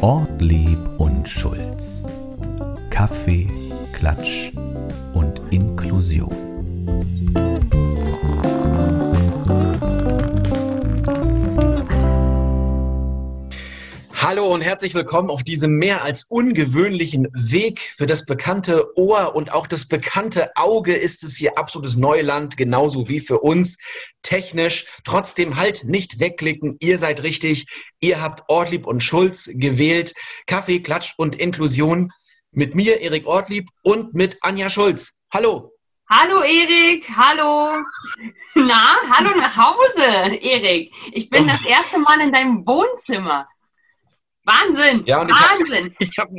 Ortlieb und Schulz. Kaffee, Klatsch und herzlich willkommen auf diesem mehr als ungewöhnlichen Weg. Für das bekannte Ohr und auch das bekannte Auge ist es hier absolutes Neuland, genauso wie für uns technisch. Trotzdem halt nicht wegklicken. Ihr seid richtig. Ihr habt Ortlieb und Schulz gewählt. Kaffee, Klatsch und Inklusion mit mir, Erik Ortlieb und mit Anja Schulz. Hallo. Hallo Erik, hallo. Na, hallo nach Hause, Erik. Ich bin das erste Mal in deinem Wohnzimmer. Wahnsinn! Ja, und Wahnsinn! Ich habe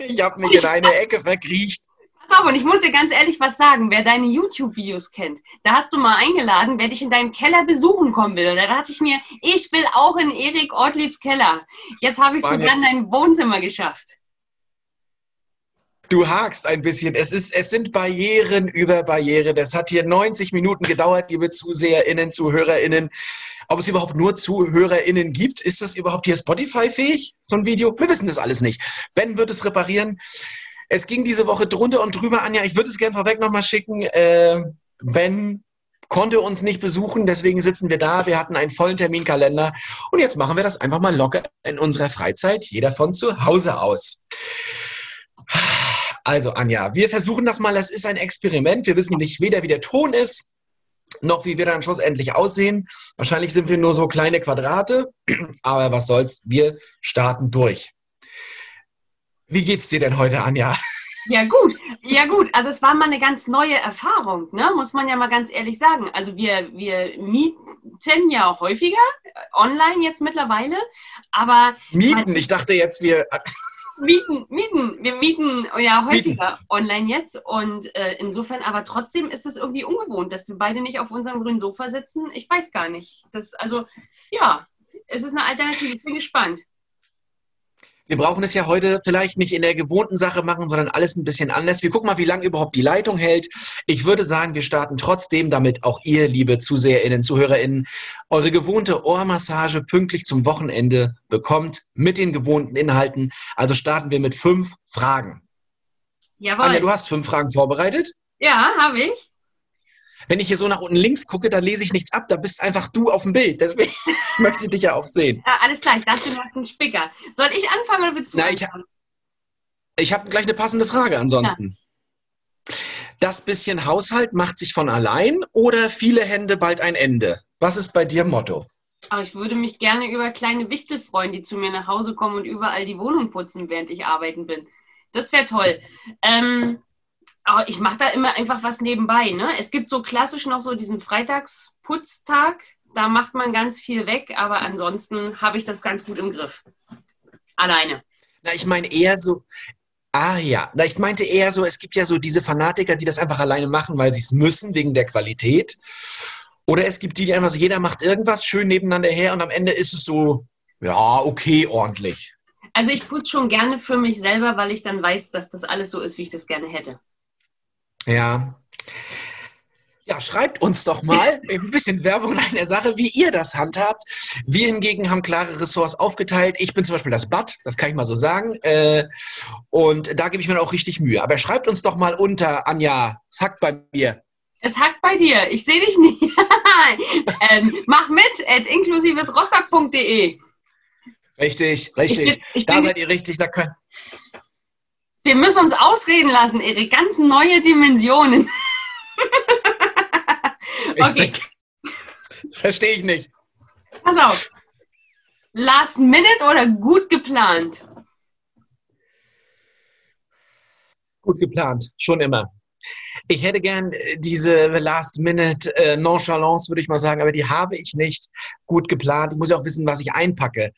ich hab mich in eine Ecke verkriecht. Pass auf, und ich muss dir ganz ehrlich was sagen. Wer deine YouTube-Videos kennt, da hast du mal eingeladen, wer dich in deinem Keller besuchen kommen will. Und da dachte ich mir, ich will auch in Erik Ortliebs Keller. Jetzt habe ich es sogar in dein Wohnzimmer geschafft. Du hakst ein bisschen. Es, ist, es sind Barrieren über Barriere. Das hat hier 90 Minuten gedauert, liebe ZuseherInnen, ZuhörerInnen. Ob es überhaupt nur ZuhörerInnen gibt, ist das überhaupt hier Spotify-fähig, so ein Video? Wir wissen das alles nicht. Ben wird es reparieren. Es ging diese Woche drunter und drüber, Anja. Ich würde es gerne vorweg nochmal schicken. Äh, ben konnte uns nicht besuchen, deswegen sitzen wir da. Wir hatten einen vollen Terminkalender und jetzt machen wir das einfach mal locker in unserer Freizeit, jeder von zu Hause aus. Also Anja, wir versuchen das mal. Das ist ein Experiment. Wir wissen nicht weder, wie der Ton ist, noch wie wir dann schlussendlich aussehen. Wahrscheinlich sind wir nur so kleine Quadrate, aber was soll's, wir starten durch. Wie geht's dir denn heute, Anja? Ja gut, ja gut. Also es war mal eine ganz neue Erfahrung, ne? muss man ja mal ganz ehrlich sagen. Also wir, wir mieten ja häufiger äh, online jetzt mittlerweile, aber... Mieten? Ich dachte jetzt, wir... Mieten, mieten. Wir mieten ja häufiger mieten. online jetzt und äh, insofern, aber trotzdem ist es irgendwie ungewohnt, dass wir beide nicht auf unserem grünen Sofa sitzen. Ich weiß gar nicht. Das, also, ja, es ist eine Alternative. Ich bin gespannt. Wir brauchen es ja heute vielleicht nicht in der gewohnten Sache machen, sondern alles ein bisschen anders. Wir gucken mal, wie lange überhaupt die Leitung hält. Ich würde sagen, wir starten trotzdem, damit auch ihr, liebe ZuseherInnen, ZuhörerInnen, eure gewohnte Ohrmassage pünktlich zum Wochenende bekommt mit den gewohnten Inhalten. Also starten wir mit fünf Fragen. Jawohl. Anja, du hast fünf Fragen vorbereitet? Ja, habe ich. Wenn ich hier so nach unten links gucke, dann lese ich nichts ab. Da bist einfach du auf dem Bild. Deswegen möchte ich dich ja auch sehen. Ja, alles klar. Ich dachte, du hast einen Spicker. Soll ich anfangen oder willst du Na, ich, ich habe gleich eine passende Frage ansonsten. Ja. Das bisschen Haushalt macht sich von allein oder viele Hände bald ein Ende? Was ist bei dir Motto? Aber ich würde mich gerne über kleine Wichtel freuen, die zu mir nach Hause kommen und überall die Wohnung putzen, während ich arbeiten bin. Das wäre toll. Ähm, aber ich mache da immer einfach was nebenbei. Ne? Es gibt so klassisch noch so diesen Freitagsputztag. Da macht man ganz viel weg, aber ansonsten habe ich das ganz gut im Griff. Alleine. Na, ich meine eher so, Ah ja, na, ich meinte eher so, es gibt ja so diese Fanatiker, die das einfach alleine machen, weil sie es müssen, wegen der Qualität. Oder es gibt die, die einfach so, jeder macht irgendwas schön nebeneinander her und am Ende ist es so, ja, okay, ordentlich. Also ich putze schon gerne für mich selber, weil ich dann weiß, dass das alles so ist, wie ich das gerne hätte. Ja. Ja, schreibt uns doch mal ein bisschen Werbung in einer Sache, wie ihr das handhabt. Wir hingegen haben klare Ressorts aufgeteilt. Ich bin zum Beispiel das Bad, das kann ich mal so sagen. Äh, und da gebe ich mir auch richtig Mühe. Aber schreibt uns doch mal unter, Anja, es hackt bei mir. Es hackt bei dir, ich sehe dich nicht. ähm, mach mit at inklusivesrostock.de. Richtig, richtig. Ich, ich da seid ihr richtig, da könnt. Wir müssen uns ausreden lassen, Erik. Ganz neue Dimensionen. okay. Verstehe ich nicht. Pass auf. Last minute oder gut geplant? Gut geplant, schon immer. Ich hätte gern äh, diese Last-Minute-Nonchalance, würde ich mal sagen, aber die habe ich nicht gut geplant. Ich muss ja auch wissen, was ich einpacke.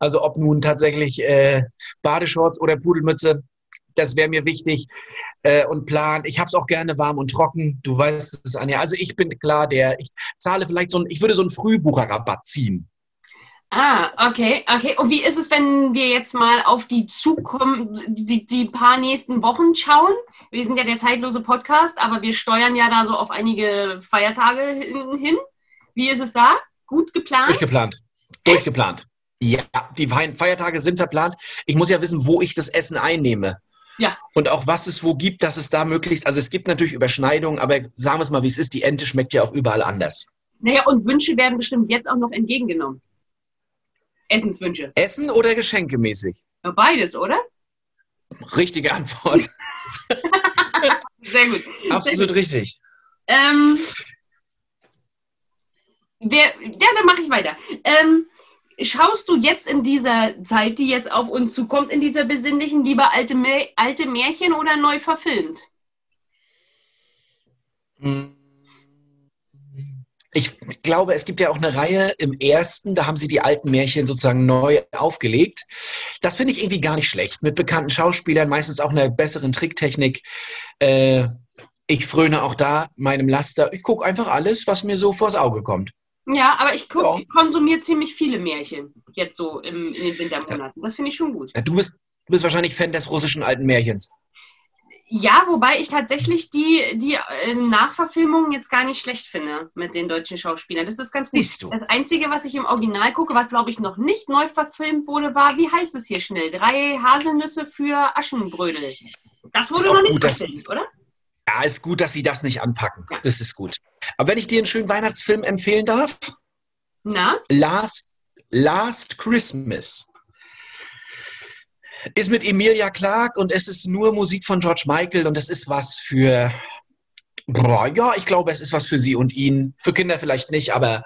Also ob nun tatsächlich äh, Badeshorts oder Pudelmütze, das wäre mir wichtig. Äh, und Plan. Ich habe es auch gerne warm und trocken. Du weißt es, Anja. Also ich bin klar, der, ich zahle vielleicht so ein, ich würde so einen Frühbucherrabatt ziehen. Ah, okay, okay. Und wie ist es, wenn wir jetzt mal auf die zukommen, die, die paar nächsten Wochen schauen? Wir sind ja der zeitlose Podcast, aber wir steuern ja da so auf einige Feiertage hin. Wie ist es da? Gut geplant? Durchgeplant. Durchgeplant. Ja, die Feiertage sind verplant. Ich muss ja wissen, wo ich das Essen einnehme. Ja. Und auch was es wo gibt, dass es da möglichst, also es gibt natürlich Überschneidungen, aber sagen wir es mal, wie es ist, die Ente schmeckt ja auch überall anders. Naja, und Wünsche werden bestimmt jetzt auch noch entgegengenommen. Essenswünsche. Essen oder geschenkemäßig? Ja, beides, oder? Richtige Antwort. Sehr gut. Absolut richtig. Ähm, wer, ja, dann mache ich weiter. Ähm, schaust du jetzt in dieser Zeit, die jetzt auf uns zukommt, in dieser besinnlichen, lieber alte, alte Märchen oder neu verfilmt? Ich glaube, es gibt ja auch eine Reihe im ersten, da haben sie die alten Märchen sozusagen neu aufgelegt. Das finde ich irgendwie gar nicht schlecht. Mit bekannten Schauspielern, meistens auch einer besseren Tricktechnik. Äh, ich fröne auch da meinem Laster. Ich gucke einfach alles, was mir so vors Auge kommt. Ja, aber ich, guck, Ja. ich konsumiere ziemlich viele Märchen jetzt so im, in den Wintermonaten. Das finde ich schon gut. Ja, Du bist, du bist wahrscheinlich Fan des russischen alten Märchens. Ja, wobei ich tatsächlich die, die äh, Nachverfilmungen jetzt gar nicht schlecht finde mit den deutschen Schauspielern. Das ist ganz gut. Siehst du. Das Einzige, was ich im Original gucke, was glaube ich noch nicht neu verfilmt wurde, war, wie heißt es hier schnell? Drei Haselnüsse für Aschenbrödel. Das wurde noch nicht gut, verfilmt, oder? Ja, ist gut, dass sie das nicht anpacken. Ja. Das ist gut. Aber wenn ich dir einen schönen Weihnachtsfilm empfehlen darf, Na? Last, Last Christmas ist mit Emilia Clarke und es ist nur Musik von George Michael und das ist was für, boah, ja, ich glaube, es ist was für sie und ihn. Für Kinder vielleicht nicht, aber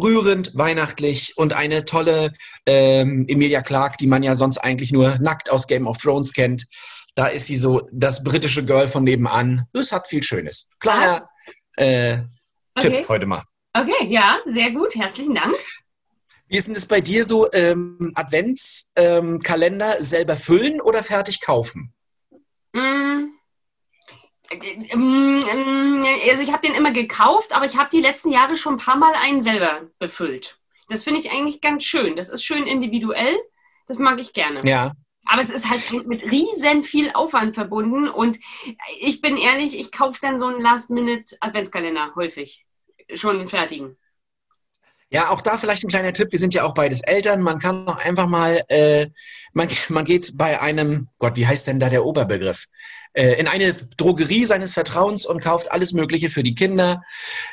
rührend, weihnachtlich und eine tolle ähm, Emilia Clarke, die man ja sonst eigentlich nur nackt aus Game of Thrones kennt. Da ist sie so das britische Girl von nebenan. Es hat viel Schönes. Kleiner äh, Okay. Tipp heute mal. Okay, ja, sehr gut. Herzlichen Dank. Wie ist denn das bei dir so? Ähm, Adventskalender ähm, selber füllen oder fertig kaufen? Mm. Ähm, Also ich habe den immer gekauft, aber ich habe die letzten Jahre schon ein paar Mal einen selber befüllt. Das finde ich eigentlich ganz schön. Das ist schön individuell. Das mag ich gerne. Ja. Aber es ist halt mit riesen viel Aufwand verbunden und ich bin ehrlich, ich kaufe dann so einen Last-Minute-Adventskalender häufig. Schon einen fertigen. Ja, auch da vielleicht ein kleiner Tipp. Wir sind ja auch beides Eltern. Man kann auch einfach mal, äh, man, man geht bei einem, Gott, wie heißt denn da der Oberbegriff? Äh, in eine Drogerie seines Vertrauens und kauft alles Mögliche für die Kinder.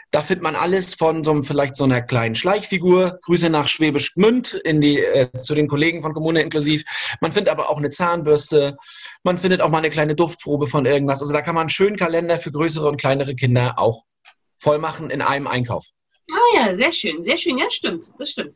Da findet man alles von so vielleicht so einer kleinen Schleichfigur. Grüße nach Schwäbisch Gmünd in die, äh, zu den Kollegen von Kommune inklusiv. Man findet aber auch eine Zahnbürste. Man findet auch mal eine kleine Duftprobe von irgendwas. Also da kann man einen schönen Kalender für größere und kleinere Kinder auch voll machen in einem Einkauf. Ah ja, sehr schön, sehr schön. Ja, stimmt, das stimmt.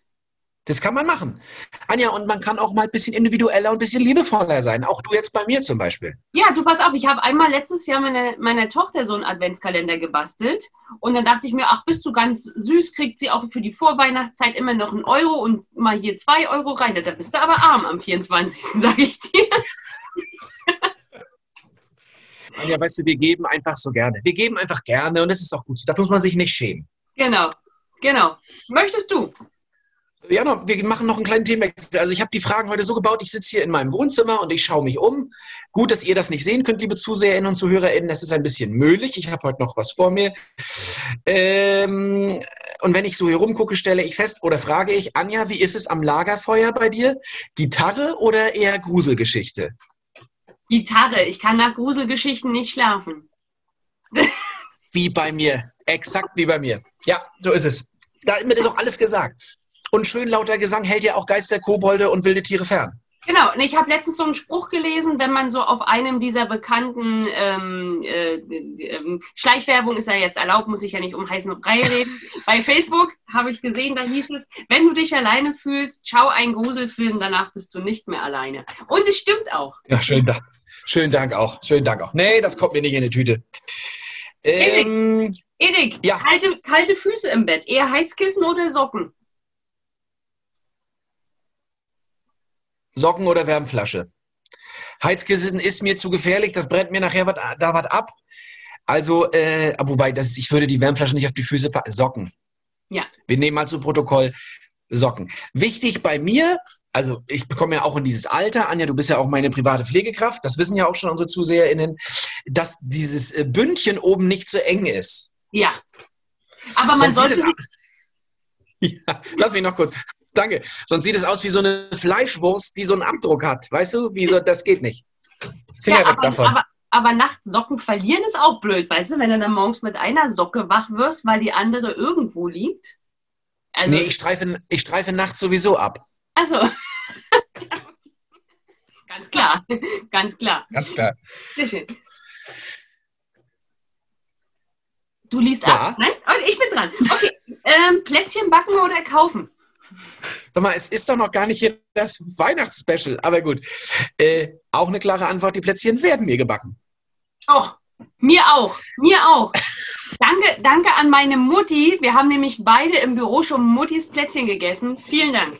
Das kann man machen. Anja, und man kann auch mal ein bisschen individueller und ein bisschen liebevoller sein. Auch du jetzt bei mir zum Beispiel. Ja, du pass auf, ich habe einmal letztes Jahr meine, meiner Tochter so einen Adventskalender gebastelt und dann dachte ich mir, ach, bist du ganz süß, kriegt sie auch für die Vorweihnachtszeit immer noch einen Euro und mal hier zwei Euro rein. Da bist du aber arm am 24. sage ich dir. Anja, weißt du, wir geben einfach so gerne. Wir geben einfach gerne und das ist auch gut. Da muss man sich nicht schämen. Genau, genau. Möchtest du? Ja, no, wir machen noch einen kleinen Themenwechsel. Also ich habe die Fragen heute so gebaut, ich sitze hier in meinem Wohnzimmer und ich schaue mich um. Gut, dass ihr das nicht sehen könnt, liebe Zuseherinnen und ZuhörerInnen. Das ist ein bisschen möglich. Ich habe heute noch was vor mir. Ähm, und wenn ich so hier rumgucke, stelle ich fest oder frage ich, Anja, wie ist es am Lagerfeuer bei dir? Gitarre oder eher Gruselgeschichte? Gitarre. Ich kann nach Gruselgeschichten nicht schlafen. Wie bei mir. Exakt wie bei mir. Ja, so ist es. Da ist auch alles gesagt. Und schön lauter Gesang hält ja auch Geister, Kobolde und wilde Tiere fern. Genau, und ich habe letztens so einen Spruch gelesen, wenn man so auf einem dieser bekannten ähm, äh, ähm, Schleichwerbung ist ja jetzt erlaubt, muss ich ja nicht um heißen Brei reden. Bei Facebook habe ich gesehen, da hieß es, wenn du dich alleine fühlst, schau einen Gruselfilm, danach bist du nicht mehr alleine. Und es stimmt auch. Ja, schönen Dank. Schönen Dank auch. Schönen Dank auch. Nee, das kommt mir nicht in die Tüte. Ähm, Erik, Ja. kalte, kalte Füße im Bett, eher Heizkissen oder Socken? Socken oder Wärmflasche. Heizkissen ist mir zu gefährlich, das brennt mir nachher wat, da was ab. Also, äh, wobei, das, ich würde die Wärmflasche nicht auf die Füße packen. Socken. Ja. Wir nehmen mal zu Protokoll Socken. Wichtig bei mir, also ich bekomme ja auch in dieses Alter, Anja, du bist ja auch meine private Pflegekraft, das wissen ja auch schon unsere ZuseherInnen, dass dieses äh, Bündchen oben nicht zu eng ist. Ja. Aber man Sonst sollte, Ja, lass mich noch kurz. Danke. Sonst sieht es aus wie so eine Fleischwurst, die so einen Abdruck hat. Weißt du, wie so, das geht nicht. Finger ja, weg aber, davon. aber, aber nachts Socken verlieren ist auch blöd, weißt du, wenn du dann morgens mit einer Socke wach wirst, weil die andere irgendwo liegt. Also, nee, ich streife, ich streife nachts sowieso ab. also. ganz klar, ganz klar. Ganz klar. Sehr schön. Du liest Ja. ab, nein? Oh, ich bin dran. Okay, ähm, Plätzchen backen oder kaufen? Sag mal, es ist doch noch gar nicht hier das Weihnachtsspecial, aber gut. Äh, auch eine klare Antwort, die Plätzchen werden mir gebacken. Oh, mir auch, mir auch. Danke, danke an meine Mutti. Wir haben nämlich beide im Büro schon Muttis Plätzchen gegessen. Vielen Dank.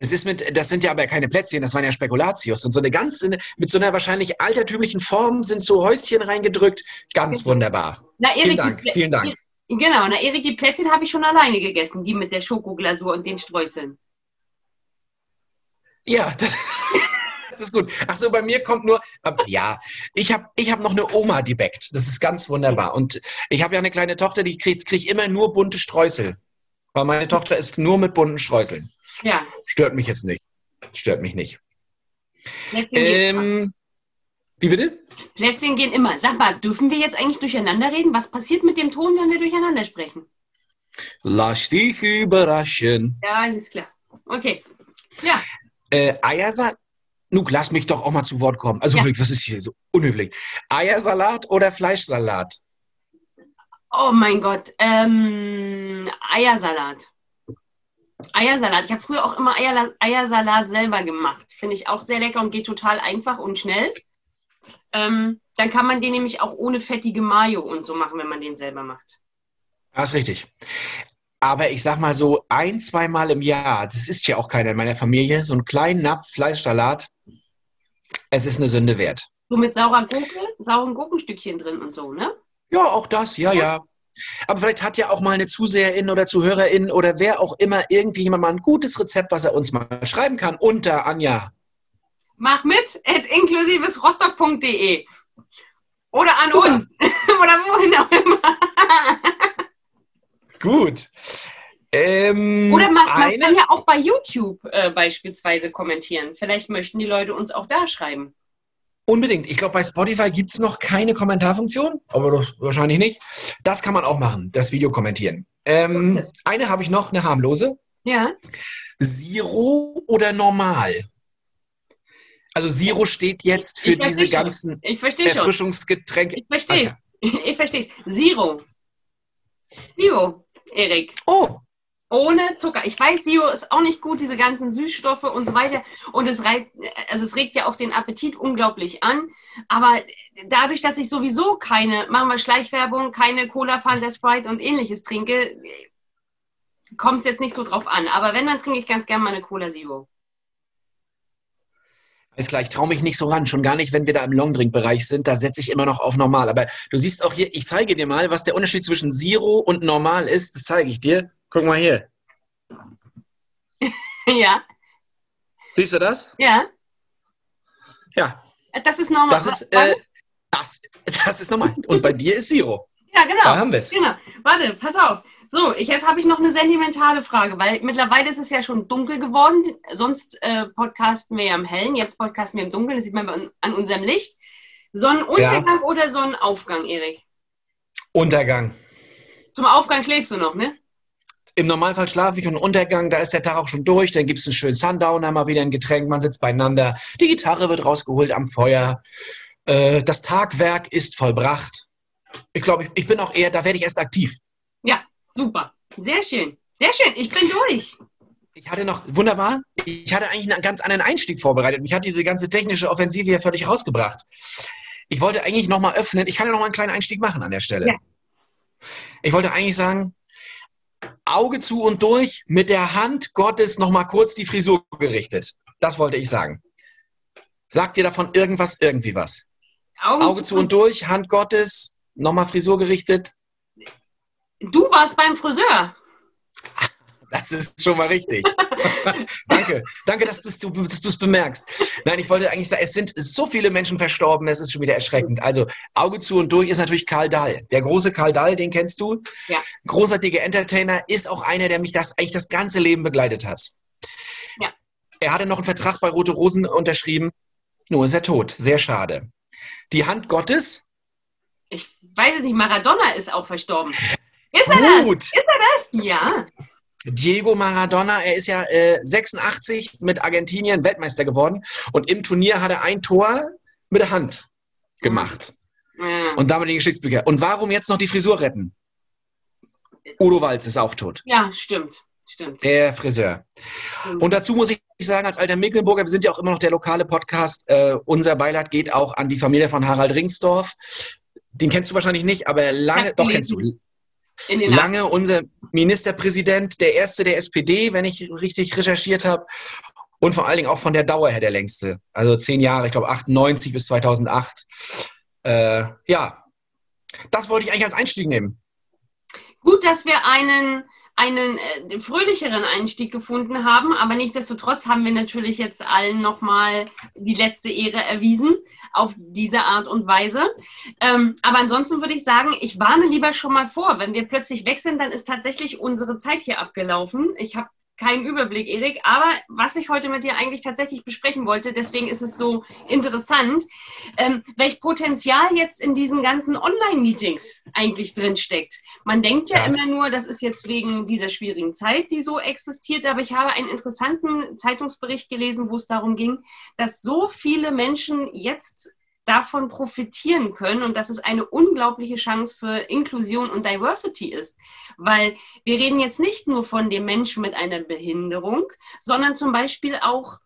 Das, ist mit, das sind ja aber keine Plätzchen, das waren ja Spekulatius. Und so eine ganz, mit so einer wahrscheinlich altertümlichen Form sind so Häuschen reingedrückt. Ganz wunderbar. Na, Erik, Vielen Dank, vielen Dank. Genau, na Erik, die Plätzchen habe ich schon alleine gegessen, die mit der Schokoglasur und den Streuseln. Ja, das, das ist gut. Ach so, bei mir kommt nur, aber ja, ich habe ich hab noch eine Oma, die backt. Das ist ganz wunderbar. Und ich habe ja eine kleine Tochter, die kriegt krieg immer nur bunte Streusel. Weil meine Tochter ist nur mit bunten Streuseln. Ja, Stört mich jetzt nicht. Stört mich nicht. Plätzchen, gehen, Ähm, wie bitte? Plätzchen gehen immer. Sag mal, dürfen wir jetzt eigentlich durcheinander reden? Was passiert mit dem Ton, wenn wir durcheinander sprechen? Lass dich überraschen. Ja, alles klar. Okay. Ja, Äh, Eiersalat. Nuck, lass mich doch auch mal zu Wort kommen. Also Ja. wirklich, was ist hier so unhöflich? Eiersalat oder Fleischsalat? Oh mein Gott. Ähm, Eiersalat. Eiersalat. Ich habe früher auch immer Eierla Eiersalat selber gemacht. Finde ich auch sehr lecker und geht total einfach und schnell. Ähm, dann kann man den nämlich auch ohne fettige Mayo und so machen, wenn man den selber macht. Ja, ist richtig. Aber ich sag mal so, ein, zweimal im Jahr, das ist ja auch keiner in meiner Familie, so einen kleinen Napf Fleischsalat, es ist eine Sünde wert. So mit saurer Gurke, sauren Gurkenstückchen drin und so, ne? Ja, auch das, ja, ja. Aber vielleicht hat ja auch mal eine Zuseherin oder Zuhörerin oder wer auch immer irgendwie jemand mal ein gutes Rezept, was er uns mal schreiben kann, unter Anja. Mach mit at inklusivesrostock.de oder an Super. uns oder wohin auch immer. Gut. Ähm, Oder man, man kann ja auch bei YouTube äh, beispielsweise kommentieren. Vielleicht möchten die Leute uns auch da schreiben. Unbedingt. Ich glaube, bei Spotify gibt es noch keine Kommentarfunktion, aber das wahrscheinlich nicht. Das kann man auch machen, das Video kommentieren. Ähm, eine habe ich noch, eine harmlose. Ja. Zero oder normal? Also Zero steht jetzt für diese schon. ganzen Ich. Erfrischungsgetränke. Ich verstehe Ich verstehe es. Zero. Zero, Erik. Oh, Ohne Zucker. Ich weiß, Zero ist auch nicht gut, diese ganzen Süßstoffe und so weiter. Und es, reit, also es regt ja auch den Appetit unglaublich an. Aber dadurch, dass ich sowieso keine, machen wir Schleichwerbung, keine Cola, Fanta, Sprite und ähnliches trinke, kommt es jetzt nicht so drauf an. Aber wenn, dann trinke ich ganz gerne mal eine Cola Zero. ist klar, ich traue mich nicht so ran, schon gar nicht, wenn wir da im Longdrink-Bereich sind, da setze ich immer noch auf normal. Aber du siehst auch hier, ich zeige dir mal, was der Unterschied zwischen Zero und normal ist. Das zeige ich dir. Guck mal hier. ja, Siehst du das? ja. Ja, Das ist normal. das ist, äh, das, das ist normal. Und bei dir ist Zero. ja, genau. Da haben wir es. Genau. Warte, pass auf. So, ich, jetzt habe ich noch eine sentimentale Frage, weil mittlerweile ist es ja schon dunkel geworden. Sonst äh, podcasten wir ja im Hellen, jetzt podcasten wir im Dunkeln, das sieht man an, unserem Licht. Sonnenuntergang oder Sonnenaufgang, Erik? Untergang. Zum Aufgang schläfst du noch, ne? Im Normalfall schlafe ich und Untergang, da ist der Tag auch schon durch, dann gibt es einen schönen Sundowner, mal wieder ein Getränk, man sitzt beieinander, die Gitarre wird rausgeholt am Feuer, äh, das Tagwerk ist vollbracht. Ich glaube, ich, ich bin auch eher, da werde ich erst aktiv. Ja, super. Sehr schön. Sehr schön. Ich bin durch. Ich hatte noch, wunderbar, ich hatte eigentlich einen ganz anderen Einstieg vorbereitet. Mich hat diese ganze technische Offensive hier völlig rausgebracht. Ich wollte eigentlich nochmal öffnen, ich kann ja nochmal einen kleinen Einstieg machen an der Stelle. Ja. Ich wollte eigentlich sagen, Auge zu und durch, mit der Hand Gottes nochmal kurz die Frisur gerichtet. Das wollte ich sagen. Sagt dir davon irgendwas, irgendwie was? Augen Auge zu und durch, Hand Gottes, nochmal Frisur gerichtet. Du warst beim Friseur. Das ist schon mal richtig. danke, danke, dass du es bemerkst. Nein, ich wollte eigentlich sagen, es sind so viele Menschen verstorben, es ist schon wieder erschreckend. Also Auge zu und durch ist natürlich Karl Dahl. Der große Karl Dahl, den kennst du. Ja. Großartiger Entertainer, ist auch einer, der mich das eigentlich das ganze Leben begleitet hat. Ja. Er hatte noch einen Vertrag bei Rote Rosen unterschrieben, nur ist er tot. Sehr schade. Die Hand Gottes. Ich weiß es nicht, Maradona ist auch verstorben. Ist er Gut. das? Ist er das? Ja. Diego Maradona, er ist ja äh, 86 mit Argentinien Weltmeister geworden und im Turnier hat er ein Tor mit der Hand gemacht. Ja. Und damit die Geschichtsbücher. Und warum jetzt noch die Frisur retten? Udo Walz ist auch tot. ja, stimmt. Stimmt. Der Friseur. Und dazu muss ich sagen, als alter Mecklenburger, wir sind ja auch immer noch der lokale Podcast, äh, unser Beileid geht auch an die Familie von Harald Ringsdorf. Den kennst du wahrscheinlich nicht, aber lange, doch kennst du. Lange unser Ministerpräsident, der erste der SPD, wenn ich richtig recherchiert habe. Und vor allen Dingen auch von der Dauer her der längste. Also zehn Jahre, ich glaube 98 bis 2008. Äh, ja, das wollte ich eigentlich als Einstieg nehmen. Gut, dass wir einen, einen äh, fröhlicheren Einstieg gefunden haben, aber nichtsdestotrotz haben wir natürlich jetzt allen nochmal die letzte Ehre erwiesen auf diese Art und Weise. Ähm, aber ansonsten würde ich sagen, ich warne lieber schon mal vor, wenn wir plötzlich weg sind, dann ist tatsächlich unsere Zeit hier abgelaufen. Ich habe keinen Überblick, Erik, aber was ich heute mit dir eigentlich tatsächlich besprechen wollte, deswegen ist es so interessant, ähm, welch Potenzial jetzt in diesen ganzen Online-Meetings eigentlich drin steckt. Man denkt ja, Ja. immer nur, das ist jetzt wegen dieser schwierigen Zeit, die so existiert, aber ich habe einen interessanten Zeitungsbericht gelesen, wo es darum ging, dass so viele Menschen jetzt davon profitieren können und dass es eine unglaubliche Chance für Inklusion und Diversity ist. Weil wir reden jetzt nicht nur von dem Menschen mit einer Behinderung, sondern zum Beispiel auch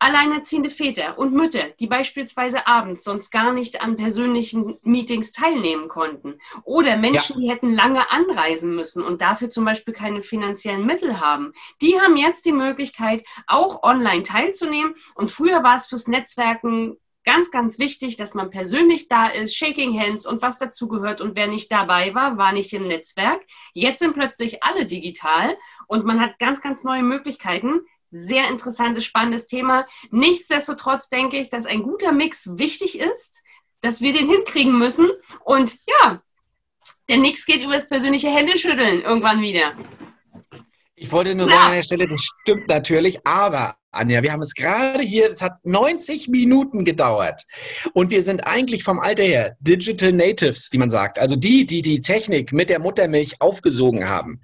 alleinerziehende Väter und Mütter, die beispielsweise abends sonst gar nicht an persönlichen Meetings teilnehmen konnten. Oder Menschen, die hätten lange anreisen müssen und dafür zum Beispiel keine finanziellen Mittel haben. Die haben jetzt die Möglichkeit, auch online teilzunehmen. Und früher war es fürs Netzwerken ganz, ganz wichtig, dass man persönlich da ist, Shaking Hands und was dazu gehört. Und wer nicht dabei war, war nicht im Netzwerk. Jetzt sind plötzlich alle digital und man hat ganz, ganz neue Möglichkeiten. Sehr interessantes, spannendes Thema. Nichtsdestotrotz denke ich, dass ein guter Mix wichtig ist, dass wir den hinkriegen müssen. Und ja, der Nix geht über das persönliche Händeschütteln irgendwann wieder. Ich wollte nur sagen an der Stelle, das stimmt natürlich, aber Anja, wir haben es gerade hier, es hat 90 Minuten gedauert und wir sind eigentlich vom Alter her Digital Natives, wie man sagt, also die, die die Technik mit der Muttermilch aufgesogen haben.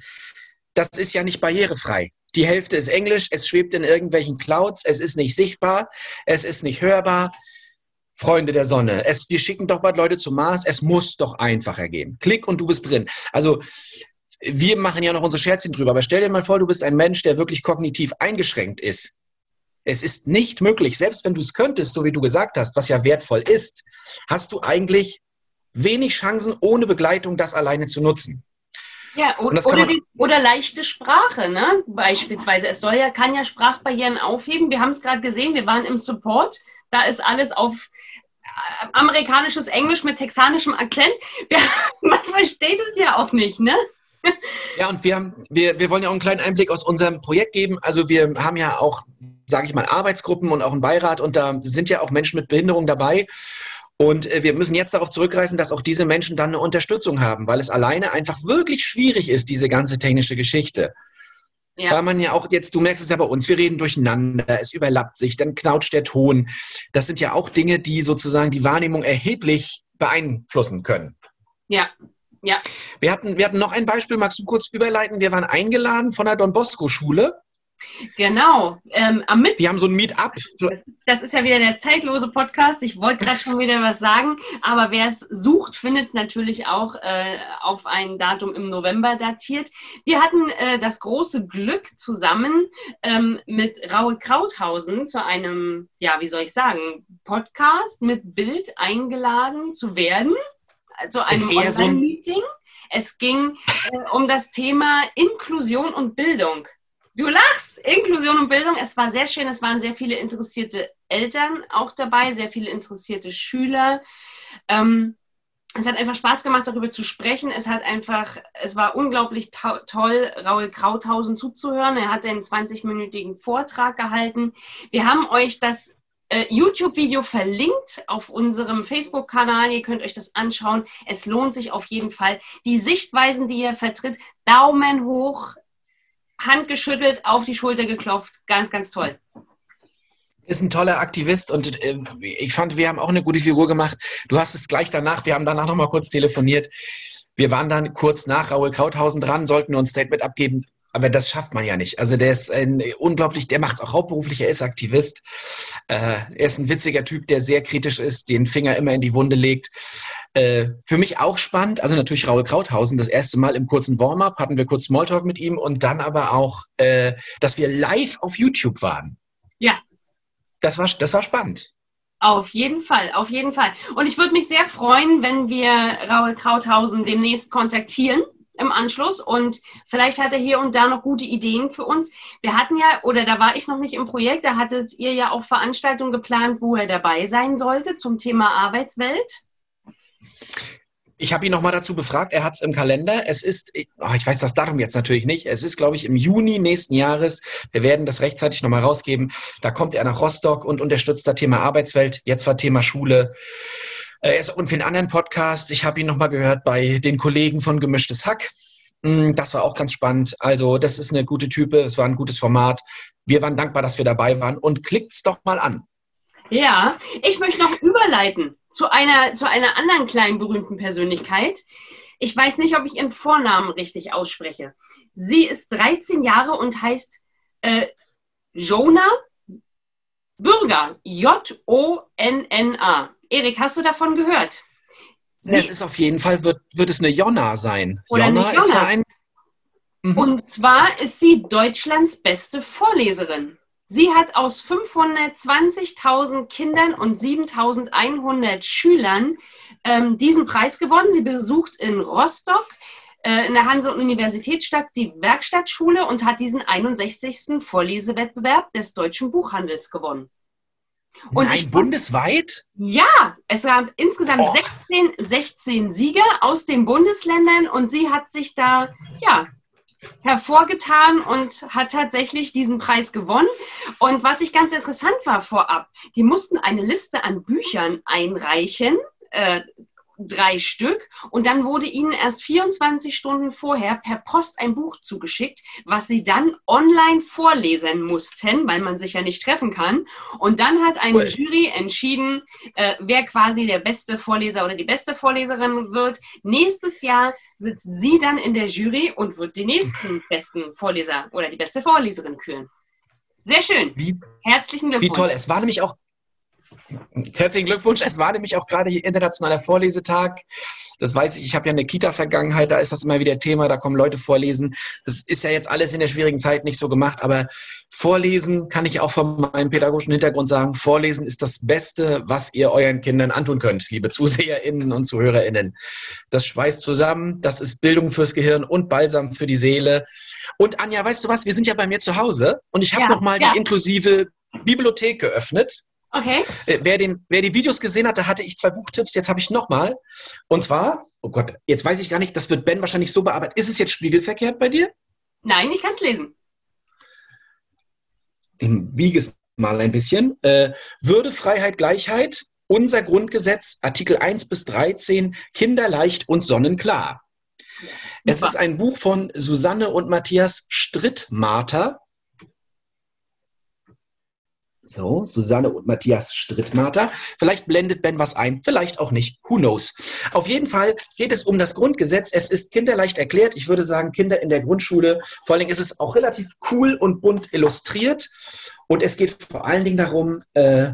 Das ist ja nicht barrierefrei. Die Hälfte ist Englisch, es schwebt in irgendwelchen Clouds, es ist nicht sichtbar, es ist nicht hörbar. Freunde der Sonne, es, wir schicken doch bald Leute zum Mars, es muss doch einfacher gehen. Klick und du bist drin. Also wir machen ja noch unsere Scherzchen drüber, aber stell dir mal vor, du bist ein Mensch, der wirklich kognitiv eingeschränkt ist. Es ist nicht möglich, selbst wenn du es könntest, so wie du gesagt hast, was ja wertvoll ist, hast du eigentlich wenig Chancen, ohne Begleitung das alleine zu nutzen. Ja, oder, man- die, oder leichte Sprache, ne? Beispielsweise. Es soll ja, kann ja Sprachbarrieren aufheben. Wir haben es gerade gesehen, wir waren im Support. Da ist alles auf äh, amerikanisches Englisch mit texanischem Akzent. Wir, man versteht es ja auch nicht, ne? Ja, und wir, haben, wir, wir wollen ja auch einen kleinen Einblick aus unserem Projekt geben. Also wir haben ja auch, sage ich mal, Arbeitsgruppen und auch einen Beirat und da sind ja auch Menschen mit Behinderung dabei. Und äh, wir müssen jetzt darauf zurückgreifen, dass auch diese Menschen dann eine Unterstützung haben, weil es alleine einfach wirklich schwierig ist, diese ganze technische Geschichte. Ja. Weil man ja auch jetzt, du merkst es ja bei uns, wir reden durcheinander, es überlappt sich, dann knautscht der Ton. Das sind ja auch Dinge, die sozusagen die Wahrnehmung erheblich beeinflussen können. Ja, ja. Wir hatten, wir hatten noch ein Beispiel, magst du kurz überleiten? Wir waren eingeladen von der Don Bosco Schule. Genau. Ähm, am Mittwoch. Die haben so ein Meetup. So, Das ist ja wieder der zeitlose Podcast. Ich wollte gerade schon wieder was sagen, aber wer es sucht, findet es natürlich auch äh, auf ein Datum im November datiert. Wir hatten äh, das große Glück, zusammen ähm, mit Raue Krauthausen zu einem, ja, wie soll ich sagen, Podcast mit Bild eingeladen zu werden, zu einem eher so ein- Online-Meeting. Es ging äh, um das Thema Inklusion und Bildung. Du lachst, Inklusion und Bildung. Es war sehr schön. Es waren sehr viele interessierte Eltern auch dabei, sehr viele interessierte Schüler. Ähm, es hat einfach Spaß gemacht, darüber zu sprechen. Es hat einfach, es war unglaublich to toll, Raul Krauthausen zuzuhören. Er hat einen 20-minütigen Vortrag gehalten. Wir haben euch das äh, YouTube-Video verlinkt auf unserem Facebook-Kanal. Ihr könnt euch das anschauen. Es lohnt sich auf jeden Fall. Die Sichtweisen, die er vertritt, Daumen hoch, Hand geschüttelt, auf die Schulter geklopft. Ganz, ganz toll ist ein toller Aktivist und äh, ich fand, wir haben auch eine gute Figur gemacht. Du hast es gleich danach, wir haben danach nochmal kurz telefoniert. Wir waren dann kurz nach Raoul Krauthausen dran, sollten nur ein Statement abgeben, aber das schafft man ja nicht. Also der ist ein unglaublich, der macht es auch hauptberuflich, er ist Aktivist. Äh, er ist ein witziger Typ, der sehr kritisch ist, den Finger immer in die Wunde legt. Äh, für mich auch spannend, also natürlich Raoul Krauthausen, das erste Mal im kurzen Warm-up hatten wir kurz Smalltalk mit ihm und dann aber auch, äh, dass wir live auf YouTube waren. Ja, das war, das war spannend. Auf jeden Fall, auf jeden Fall. Und ich würde mich sehr freuen, wenn wir Raul Krauthausen demnächst kontaktieren im Anschluss und vielleicht hat er hier und da noch gute Ideen für uns. Wir hatten ja, oder da war ich noch nicht im Projekt, da hattet ihr ja auch Veranstaltungen geplant, wo er dabei sein sollte zum Thema Arbeitswelt. Ich habe ihn nochmal dazu befragt. Er hat es im Kalender. Es ist, oh, ich weiß das Datum jetzt natürlich nicht. Es ist, glaube ich, im Juni nächsten Jahres. Wir werden das rechtzeitig nochmal rausgeben. Da kommt er nach Rostock und unterstützt das Thema Arbeitswelt. Jetzt war Thema Schule. Ist und für einen anderen Podcast. Ich habe ihn nochmal gehört bei den Kollegen von Gemischtes Hack. Hm, das war auch ganz spannend. Also, das ist eine gute Type. Es war ein gutes Format. Wir waren dankbar, dass wir dabei waren. Und klickt's doch mal an. Ja, ich möchte noch überleiten zu einer, zu einer anderen kleinen berühmten Persönlichkeit. Ich weiß nicht, ob ich ihren Vornamen richtig ausspreche. Sie ist 13 Jahre und heißt äh, Jonah Bürger. J-O-N-N-A. Erik, hast du davon gehört? Sie es ist auf jeden Fall, wird, wird es eine Jonna sein. Oder Jonna, Jonna. ist ja ein. Mhm. Und zwar ist sie Deutschlands beste Vorleserin. Sie hat aus 520.000 Kindern und 7.100 Schülern ähm, diesen Preis gewonnen. Sie besucht in Rostock äh, in der Hanse-Universitätsstadt die Werkstattschule und hat diesen 61. Vorlesewettbewerb des deutschen Buchhandels gewonnen. Und Nein, ich, bundesweit? Ja, es gab insgesamt oh. 16, 16 Sieger aus den Bundesländern und sie hat sich da ja hervorgetan und hat tatsächlich diesen Preis gewonnen. Und was ich ganz interessant war vorab, die mussten eine Liste an Büchern einreichen. Äh, drei Stück und dann wurde ihnen erst 24 Stunden vorher per Post ein Buch zugeschickt, was sie dann online vorlesen mussten, weil man sich ja nicht treffen kann. Und dann hat eine cool. Jury entschieden, äh, wer quasi der beste Vorleser oder die beste Vorleserin wird. Nächstes Jahr sitzt sie dann in der Jury und wird den nächsten besten Vorleser oder die beste Vorleserin küren. Sehr schön. Wie, Herzlichen Glückwunsch. Wie toll. Es war nämlich auch Herzlichen Glückwunsch. Es war nämlich auch gerade hier internationaler Vorlesetag. Das weiß ich. Ich habe ja eine Kita-Vergangenheit. Da ist das immer wieder Thema. Da kommen Leute vorlesen. Das ist ja jetzt alles in der schwierigen Zeit nicht so gemacht. Aber Vorlesen kann ich auch von meinem pädagogischen Hintergrund sagen. Vorlesen ist das Beste, was ihr euren Kindern antun könnt, liebe ZuseherInnen und ZuhörerInnen. Das schweißt zusammen. Das ist Bildung fürs Gehirn und Balsam für die Seele. Und Anja, weißt du was? Wir sind ja bei mir zu Hause und ich habe ja, noch mal ja. die inklusive Bibliothek geöffnet. Okay. Äh, wer, den, wer die Videos gesehen hat, da hatte ich zwei Buchtipps. Jetzt habe ich nochmal. Und zwar, oh Gott, jetzt weiß ich gar nicht, das wird Ben wahrscheinlich so bearbeiten. Ist es jetzt spiegelverkehrt bei dir? Nein, ich kann es lesen. Ich biege es mal ein bisschen. Äh, Würde, Freiheit, Gleichheit. Unser Grundgesetz, Artikel 1 bis 13, kinderleicht und sonnenklar. Ja, es ist ein Buch von Susanne und Matthias Strittmater. So, Susanne und Matthias Strittmater. Vielleicht blendet Ben was ein, vielleicht auch nicht. Who knows? Auf jeden Fall geht es um das Grundgesetz. Es ist kinderleicht erklärt. Ich würde sagen, Kinder in der Grundschule. Vor allen Dingen ist es auch relativ cool und bunt illustriert. Und es geht vor allen Dingen darum, äh,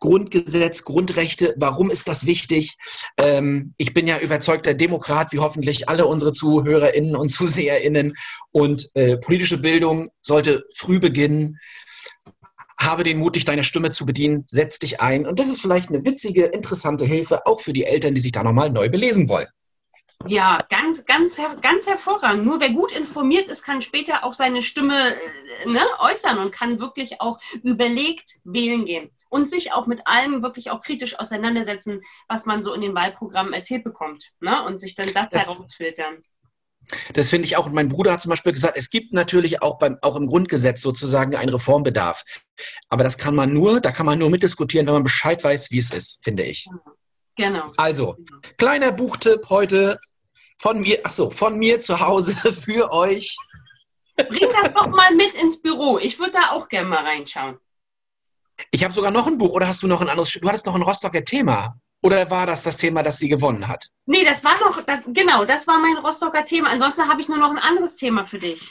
Grundgesetz, Grundrechte, warum ist das wichtig? Ähm, ich bin ja überzeugter Demokrat, wie hoffentlich alle unsere ZuhörerInnen und ZuseherInnen. Und äh, politische Bildung sollte früh beginnen habe den Mut, dich deine Stimme zu bedienen, setz dich ein. Und das ist vielleicht eine witzige, interessante Hilfe, auch für die Eltern, die sich da nochmal neu belesen wollen. Ja, ganz, ganz, ganz hervorragend. Nur wer gut informiert ist, kann später auch seine Stimme äh, ne, äußern und kann wirklich auch überlegt wählen gehen. und sich auch mit allem wirklich auch kritisch auseinandersetzen, was man so in den Wahlprogrammen erzählt bekommt. Ne? Und sich dann das, das filtern. Das finde ich auch. Und mein Bruder hat zum Beispiel gesagt, es gibt natürlich auch beim, auch im Grundgesetz sozusagen einen Reformbedarf. Aber das kann man nur, da kann man nur mitdiskutieren, wenn man Bescheid weiß, wie es ist, finde ich. Genau. Also, kleiner Buchtipp heute von mir, ach so, von mir zu Hause für euch. Bring das doch mal mit ins Büro. Ich würde da auch gerne mal reinschauen. Ich habe sogar noch ein Buch, oder hast du noch ein anderes? Du hattest noch ein Rostocker Thema. Oder war das das Thema, das sie gewonnen hat? Nee, das war noch, das, genau, das war mein Rostocker Thema. Ansonsten habe ich nur noch ein anderes Thema für dich.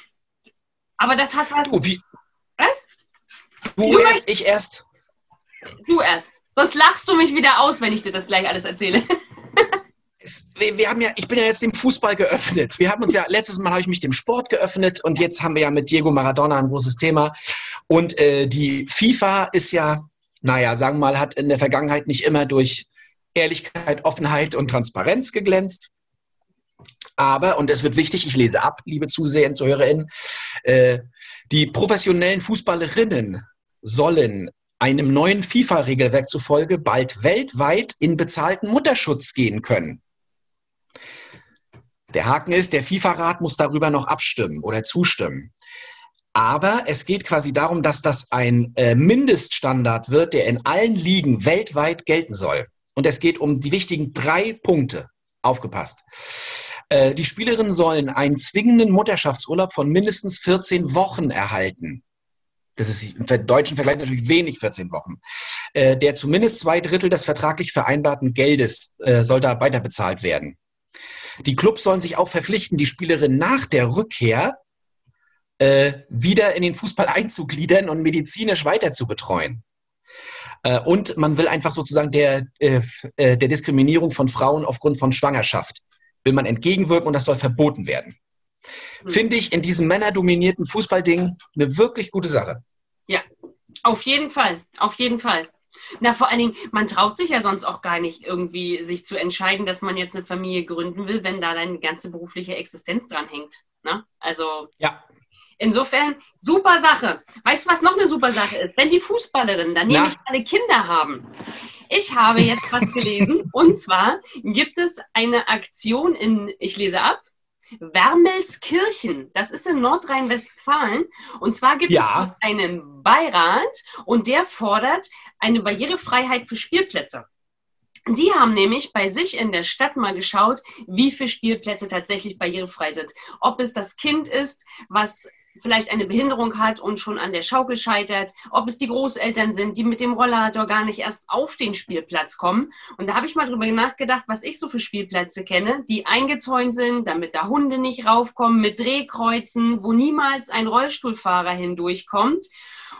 Aber das hat was. Du, wie? Was? Du, du erst, ich erst. Du erst. Sonst lachst du mich wieder aus, wenn ich dir das gleich alles erzähle. Es, wir, wir, haben ja, ich bin ja jetzt dem Fußball geöffnet. Wir haben uns ja, letztes Mal habe ich mich dem Sport geöffnet und jetzt haben wir ja mit Diego Maradona ein großes Thema. Und äh, die FIFA ist ja, naja, sagen wir mal, hat in der Vergangenheit nicht immer durch Ehrlichkeit, Offenheit und Transparenz geglänzt. Aber, und es wird wichtig, ich lese ab, liebe Zuseher und ZuhörerInnen, äh, die professionellen Fußballerinnen sollen einem neuen FIFA-Regelwerk zufolge bald weltweit in bezahlten Mutterschutz gehen können. Der Haken ist, der FIFA-Rat muss darüber noch abstimmen oder zustimmen. Aber es geht quasi darum, dass das ein äh, Mindeststandard wird, der in allen Ligen weltweit gelten soll. Und es geht um die wichtigen drei Punkte. Aufgepasst. Äh, die Spielerinnen sollen einen zwingenden Mutterschaftsurlaub von mindestens 14 Wochen erhalten. Das ist im deutschen Vergleich natürlich wenig, 14 Wochen. Äh, der zumindest zwei Drittel des vertraglich vereinbarten Geldes äh, soll da weiterbezahlt werden. Die Clubs sollen sich auch verpflichten, die Spielerin nach der Rückkehr wieder in den Fußball einzugliedern und medizinisch weiter zu betreuen. Äh, und man will einfach sozusagen der, äh, äh, der Diskriminierung von Frauen aufgrund von Schwangerschaft, will man entgegenwirken und das soll verboten werden. Mhm. Finde ich in diesem männerdominierten Fußballding eine wirklich gute Sache. Ja, auf jeden Fall, auf jeden Fall. Na, vor allen Dingen, man traut sich ja sonst auch gar nicht irgendwie, sich zu entscheiden, dass man jetzt eine Familie gründen will, wenn da deine ganze berufliche Existenz dran hängt. Ne? Also. Ja. Insofern, super Sache. Weißt du, was noch eine super Sache ist? Wenn die Fußballerinnen dann nämlich alle Kinder haben. Ich habe jetzt was gelesen und zwar gibt es eine Aktion in, ich lese ab, Wermelskirchen. Das ist in Nordrhein-Westfalen. Und zwar gibt ja. es einen Beirat und der fordert eine Barrierefreiheit für Spielplätze. Die haben nämlich bei sich in der Stadt mal geschaut, wie viele Spielplätze tatsächlich barrierefrei sind. Ob es das Kind ist, was vielleicht eine Behinderung hat und schon an der Schaukel scheitert, ob es die Großeltern sind, die mit dem Rollator gar nicht erst auf den Spielplatz kommen. Und da habe ich mal drüber nachgedacht, was ich so für Spielplätze kenne, die eingezäunt sind, damit da Hunde nicht raufkommen, mit Drehkreuzen, wo niemals ein Rollstuhlfahrer hindurchkommt.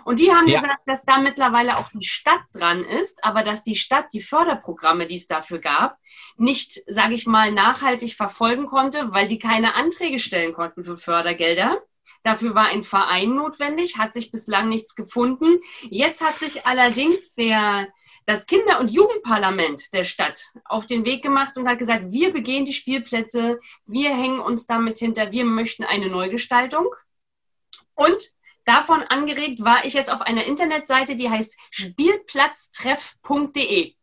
Und die haben ja. gesagt, dass da mittlerweile auch die Stadt dran ist, aber dass die Stadt die Förderprogramme, die es dafür gab, nicht, sage ich mal, nachhaltig verfolgen konnte, weil die keine Anträge stellen konnten für Fördergelder. Dafür war ein Verein notwendig, hat sich bislang nichts gefunden. Jetzt hat sich allerdings der, das Kinder- und Jugendparlament der Stadt auf den Weg gemacht und hat gesagt, wir begehen die Spielplätze, wir hängen uns damit hinter, wir möchten eine Neugestaltung. Und davon angeregt war ich jetzt auf einer Internetseite, die heißt spielplatztreff.de.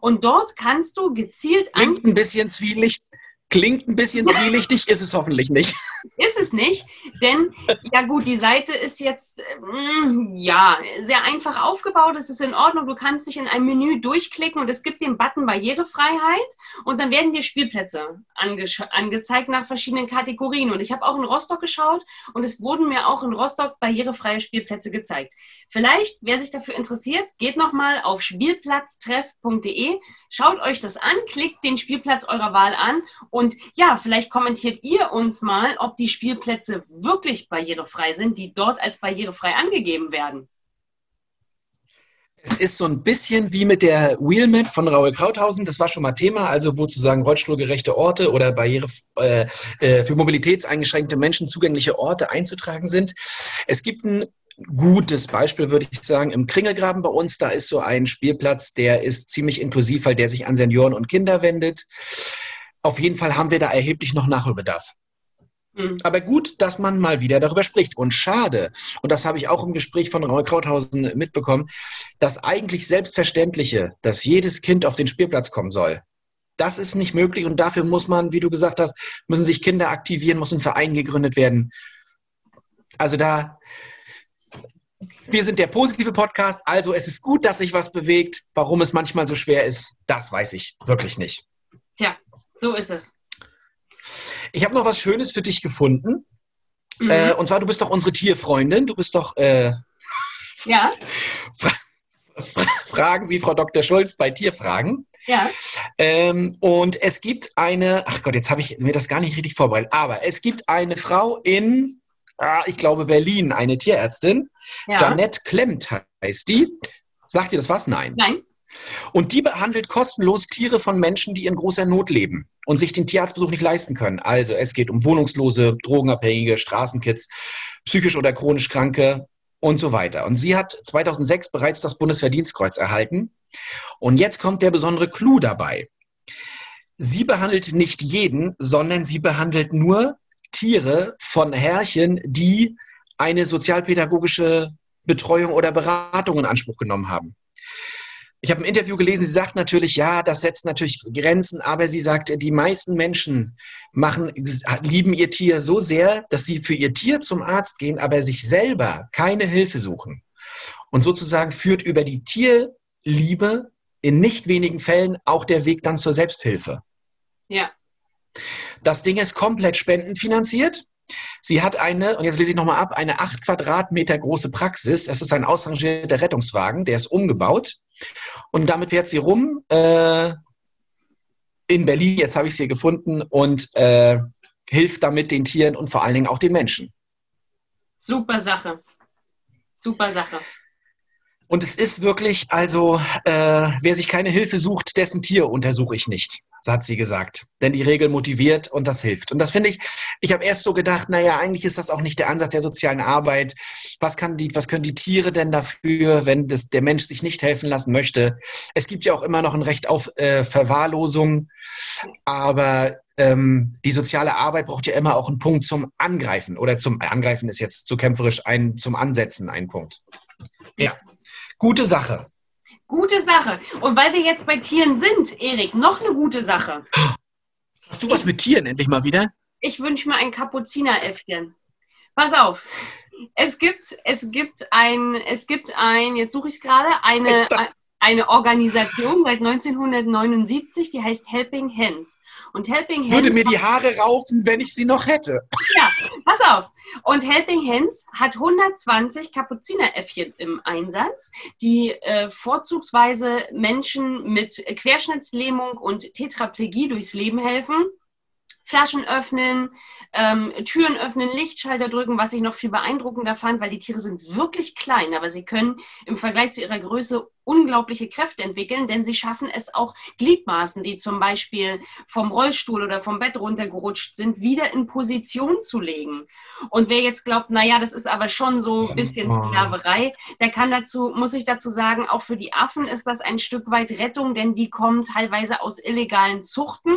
Und dort kannst du gezielt. Klingt ein bisschen zwielicht, Klingt ein bisschen zwielichtig, ist es hoffentlich nicht. Ist es nicht, denn ja gut, die Seite ist jetzt mm, ja sehr einfach aufgebaut, es ist in Ordnung, du kannst dich in ein Menü durchklicken und es gibt den Button Barrierefreiheit und dann werden dir Spielplätze ange angezeigt nach verschiedenen Kategorien. Und ich habe auch in Rostock geschaut und es wurden mir auch in Rostock barrierefreie Spielplätze gezeigt. Vielleicht, wer sich dafür interessiert, geht nochmal auf spielplatztreff.de, schaut euch das an, klickt den Spielplatz eurer Wahl an und ja, vielleicht kommentiert ihr uns mal, ob die Spielplätze wirklich barrierefrei sind, die dort als barrierefrei angegeben werden. Es ist so ein bisschen wie mit der Wheelmap von Raul Krauthausen. Das war schon mal Thema, also wo sozusagen rollstuhlgerechte Orte oder Barriere äh, äh, für mobilitätseingeschränkte Menschen zugängliche Orte einzutragen sind. Es gibt ein gutes Beispiel, würde ich sagen, im Kringelgraben bei uns. Da ist so ein Spielplatz, der ist ziemlich inklusiv, weil der sich an Senioren und Kinder wendet. Auf jeden Fall haben wir da erheblich noch Nachholbedarf. Mhm. Aber gut, dass man mal wieder darüber spricht. Und schade, und das habe ich auch im Gespräch von Raul Krauthausen mitbekommen, das eigentlich Selbstverständliche, dass jedes Kind auf den Spielplatz kommen soll. Das ist nicht möglich und dafür muss man, wie du gesagt hast, müssen sich Kinder aktivieren, muss ein Verein gegründet werden. Also da, wir sind der positive Podcast, also es ist gut, dass sich was bewegt. Warum es manchmal so schwer ist, das weiß ich wirklich nicht. Tja, so ist es. Ich habe noch was Schönes für dich gefunden. Mhm. Äh, und zwar, du bist doch unsere Tierfreundin. Du bist doch. Äh, ja. Fragen Sie Frau Dr. Schulz bei Tierfragen. Ja. Ähm, und es gibt eine, ach Gott, jetzt habe ich mir das gar nicht richtig vorbereitet, aber es gibt eine Frau in, ah, ich glaube, Berlin, eine Tierärztin. Ja. Janette Klemmt heißt die. Sagt ihr das was? Nein. Nein. Und die behandelt kostenlos Tiere von Menschen, die in großer Not leben und sich den Tierarztbesuch nicht leisten können. Also es geht um Wohnungslose, Drogenabhängige, Straßenkids, psychisch oder chronisch Kranke und so weiter. Und sie hat 2006 bereits das Bundesverdienstkreuz erhalten. Und jetzt kommt der besondere Clou dabei. Sie behandelt nicht jeden, sondern sie behandelt nur Tiere von Herrchen, die eine sozialpädagogische Betreuung oder Beratung in Anspruch genommen haben. Ich habe ein Interview gelesen, sie sagt natürlich, ja, das setzt natürlich Grenzen, aber sie sagt, die meisten Menschen machen, lieben ihr Tier so sehr, dass sie für ihr Tier zum Arzt gehen, aber sich selber keine Hilfe suchen. Und sozusagen führt über die Tierliebe in nicht wenigen Fällen auch der Weg dann zur Selbsthilfe. Ja. Das Ding ist komplett spendenfinanziert. Sie hat eine, und jetzt lese ich nochmal ab, eine acht Quadratmeter große Praxis. Das ist ein ausrangierter Rettungswagen, der ist umgebaut. Und damit fährt sie rum äh, in Berlin, jetzt habe ich sie gefunden, und äh, hilft damit den Tieren und vor allen Dingen auch den Menschen. Super Sache. Super Sache. Und es ist wirklich, also, äh, wer sich keine Hilfe sucht, dessen Tier untersuche ich nicht hat sie gesagt. Denn die Regel motiviert und das hilft. Und das finde ich, ich habe erst so gedacht, naja, eigentlich ist das auch nicht der Ansatz der sozialen Arbeit. Was, kann die, was können die Tiere denn dafür, wenn das, der Mensch sich nicht helfen lassen möchte? Es gibt ja auch immer noch ein Recht auf äh, Verwahrlosung, aber ähm, die soziale Arbeit braucht ja immer auch einen Punkt zum Angreifen oder zum äh, Angreifen ist jetzt zu kämpferisch ein zum Ansetzen ein Punkt. Ja, gute Sache. Gute Sache. Und weil wir jetzt bei Tieren sind, Erik, noch eine gute Sache. Hast du was mit Tieren endlich mal wieder? Ich wünsche mir ein Kapuzineräffchen. Pass auf. Es gibt, es gibt ein, es gibt ein, jetzt suche ich es gerade, eine, eine Organisation seit 1979, die heißt Helping Hands. Und Helping Hands. Würde mir die Haare raufen, wenn ich sie noch hätte. Ja, pass auf. Und Helping Hands hat 120 Kapuzineräffchen im Einsatz, die äh, vorzugsweise Menschen mit Querschnittslähmung und Tetraplegie durchs Leben helfen. Flaschen öffnen, ähm, Türen öffnen, Lichtschalter drücken, was ich noch viel beeindruckender fand, weil die Tiere sind wirklich klein, aber sie können im Vergleich zu ihrer Größe unglaubliche Kräfte entwickeln, denn sie schaffen es auch Gliedmaßen, die zum Beispiel vom Rollstuhl oder vom Bett runtergerutscht sind, wieder in Position zu legen. Und wer jetzt glaubt, naja, das ist aber schon so ein bisschen Sklaverei, der kann dazu, muss ich dazu sagen, auch für die Affen ist das ein Stück weit Rettung, denn die kommen teilweise aus illegalen Zuchten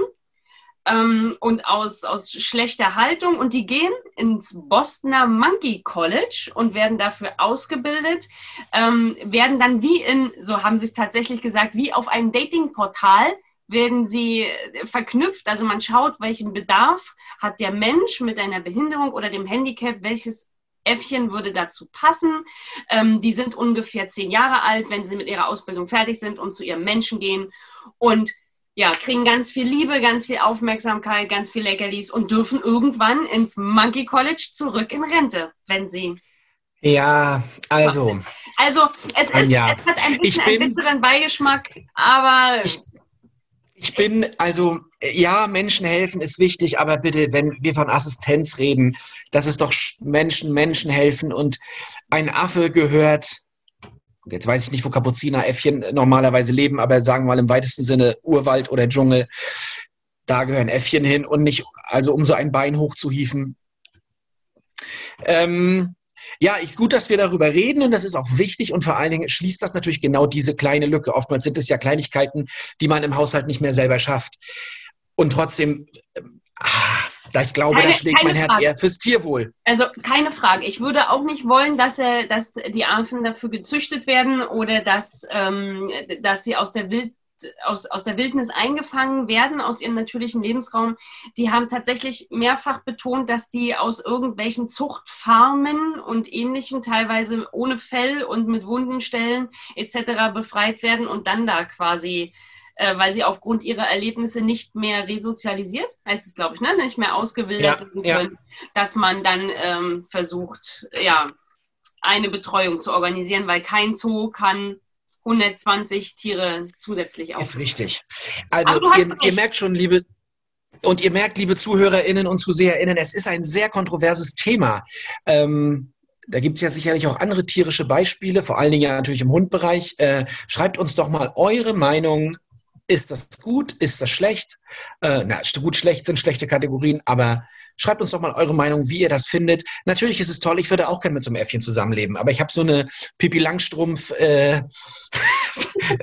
ähm, und aus, aus schlechter Haltung und die gehen ins Bostoner Monkey College und werden dafür ausgebildet, ähm, werden dann wie in, so haben sie es tatsächlich gesagt, wie auf einem Datingportal werden sie verknüpft. Also man schaut, welchen Bedarf hat der Mensch mit einer Behinderung oder dem Handicap, welches Äffchen würde dazu passen. Ähm, die sind ungefähr zehn Jahre alt, wenn sie mit ihrer Ausbildung fertig sind und zu ihrem Menschen gehen. Und ja, kriegen ganz viel Liebe, ganz viel Aufmerksamkeit, ganz viel Leckerlis und dürfen irgendwann ins Monkey College zurück in Rente, wenn sie. Ja, also. Also, es, ist, ja. es hat ein bisschen bin, einen bitteren Beigeschmack, aber. Ich, ich bin, also, ja, Menschen helfen ist wichtig, aber bitte, wenn wir von Assistenz reden, das ist doch Menschen, Menschen helfen und ein Affe gehört Jetzt weiß ich nicht, wo Kapuzineräffchen normalerweise leben, aber sagen wir mal im weitesten Sinne Urwald oder Dschungel. Da gehören Äffchen hin und nicht, also um so ein Bein hochzuhieven. Ähm, ja, ich, gut, dass wir darüber reden und das ist auch wichtig und vor allen Dingen schließt das natürlich genau diese kleine Lücke. Oftmals sind es ja Kleinigkeiten, die man im Haushalt nicht mehr selber schafft. Und trotzdem, äh, Da ich glaube, Keine- da schlägt mein Herz Frage. eher fürs Tierwohl. Also keine Frage. Ich würde auch nicht wollen, dass, äh, dass die Affen dafür gezüchtet werden oder dass, ähm, dass sie aus der, Wild, aus, aus der Wildnis eingefangen werden, aus ihrem natürlichen Lebensraum. Die haben tatsächlich mehrfach betont, dass die aus irgendwelchen Zuchtfarmen und ähnlichen, teilweise ohne Fell und mit Wundenstellen etc. befreit werden und dann da quasi äh, weil sie aufgrund ihrer Erlebnisse nicht mehr resozialisiert, heißt es, glaube ich, ne? nicht mehr ausgewildert Ja, werden ja. können, dass man dann ähm, versucht, ja, eine Betreuung zu organisieren, weil kein Zoo kann 120 Tiere zusätzlich Ist aufnehmen. richtig. Also ihr, ihr merkt schon, liebe und ihr merkt, liebe ZuhörerInnen und ZuseherInnen, es ist ein sehr kontroverses Thema. Ähm, da gibt es ja sicherlich auch andere tierische Beispiele, vor allen Dingen ja natürlich im Hundbereich. Äh, schreibt uns doch mal eure Meinung. Ist das gut? Ist das schlecht? Äh, na, gut, schlecht sind schlechte Kategorien, aber schreibt uns doch mal eure Meinung, wie ihr das findet. Natürlich ist es toll, ich würde auch gerne mit so einem Äffchen zusammenleben, aber ich habe so eine Pippi Langstrumpf äh,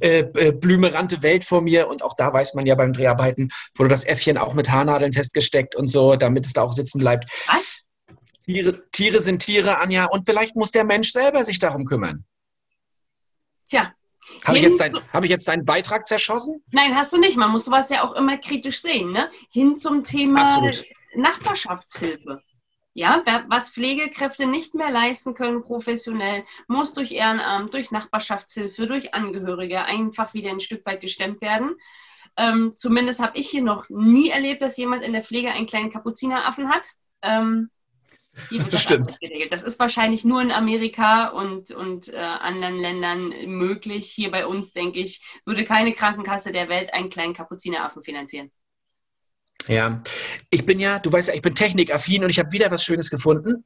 äh, äh, blümerante Welt vor mir und auch da weiß man ja beim Dreharbeiten, wurde das Äffchen auch mit Haarnadeln festgesteckt und so, damit es da auch sitzen bleibt. Was? Tiere, Tiere sind Tiere, Anja, und vielleicht muss der Mensch selber sich darum kümmern. Tja, Habe ich, jetzt dein- habe ich jetzt deinen Beitrag zerschossen? nein, hast du nicht. Man muss sowas ja auch immer kritisch sehen. Ne? Hin zum Thema Absolut. Nachbarschaftshilfe. Ja, was Pflegekräfte nicht mehr leisten können professionell, muss durch Ehrenamt, durch Nachbarschaftshilfe, durch Angehörige einfach wieder ein Stück weit gestemmt werden. Ähm, zumindest habe ich hier noch nie erlebt, dass jemand in der Pflege einen kleinen Kapuzineraffen hat. Ähm, hier wird das Stimmt. geregelt. Das ist wahrscheinlich nur in Amerika und, und äh, anderen Ländern möglich. Hier bei uns, denke ich, würde keine Krankenkasse der Welt einen kleinen Kapuzineraffen finanzieren. Ja, ich bin ja, du weißt ja, ich bin technikaffin und ich habe wieder was Schönes gefunden.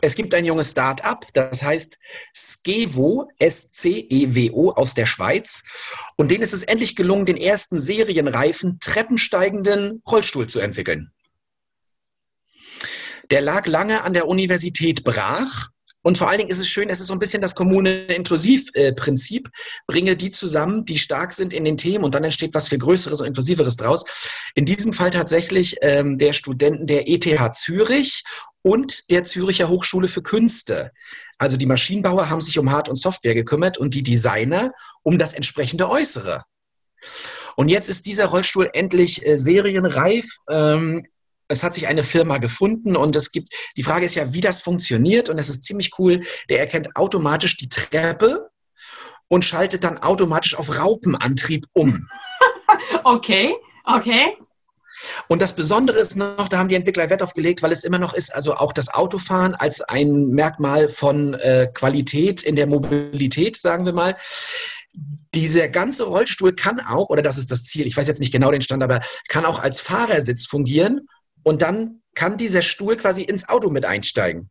Es gibt ein junges Start-up, das heißt Skevo, S-C-E-W-O aus der Schweiz. Und denen ist es endlich gelungen, den ersten serienreifen, treppensteigenden Rollstuhl zu entwickeln. Der lag lange an der Universität brach. Und vor allen Dingen ist es schön, es ist so ein bisschen das Kommune-Inklusiv-Prinzip. Bringe die zusammen, die stark sind in den Themen und dann entsteht was viel Größeres und Inklusiveres draus. In diesem Fall tatsächlich ähm, der Studenten der ETH Zürich und der Züricher Hochschule für Künste. Also die Maschinenbauer haben sich um Hard- und Software gekümmert und die Designer um das entsprechende Äußere. Und jetzt ist dieser Rollstuhl endlich äh, serienreif. Ähm, es hat sich eine Firma gefunden und es gibt, die Frage ist ja, wie das funktioniert und es ist ziemlich cool. Der erkennt automatisch die Treppe und schaltet dann automatisch auf Raupenantrieb um. Okay, okay. Und das Besondere ist noch, da haben die Entwickler Wert aufgelegt, weil es immer noch ist, also auch das Autofahren als ein Merkmal von äh, Qualität in der Mobilität, sagen wir mal. Dieser ganze Rollstuhl kann auch, oder das ist das Ziel, ich weiß jetzt nicht genau den Stand, aber kann auch als Fahrersitz fungieren und dann kann dieser Stuhl quasi ins Auto mit einsteigen.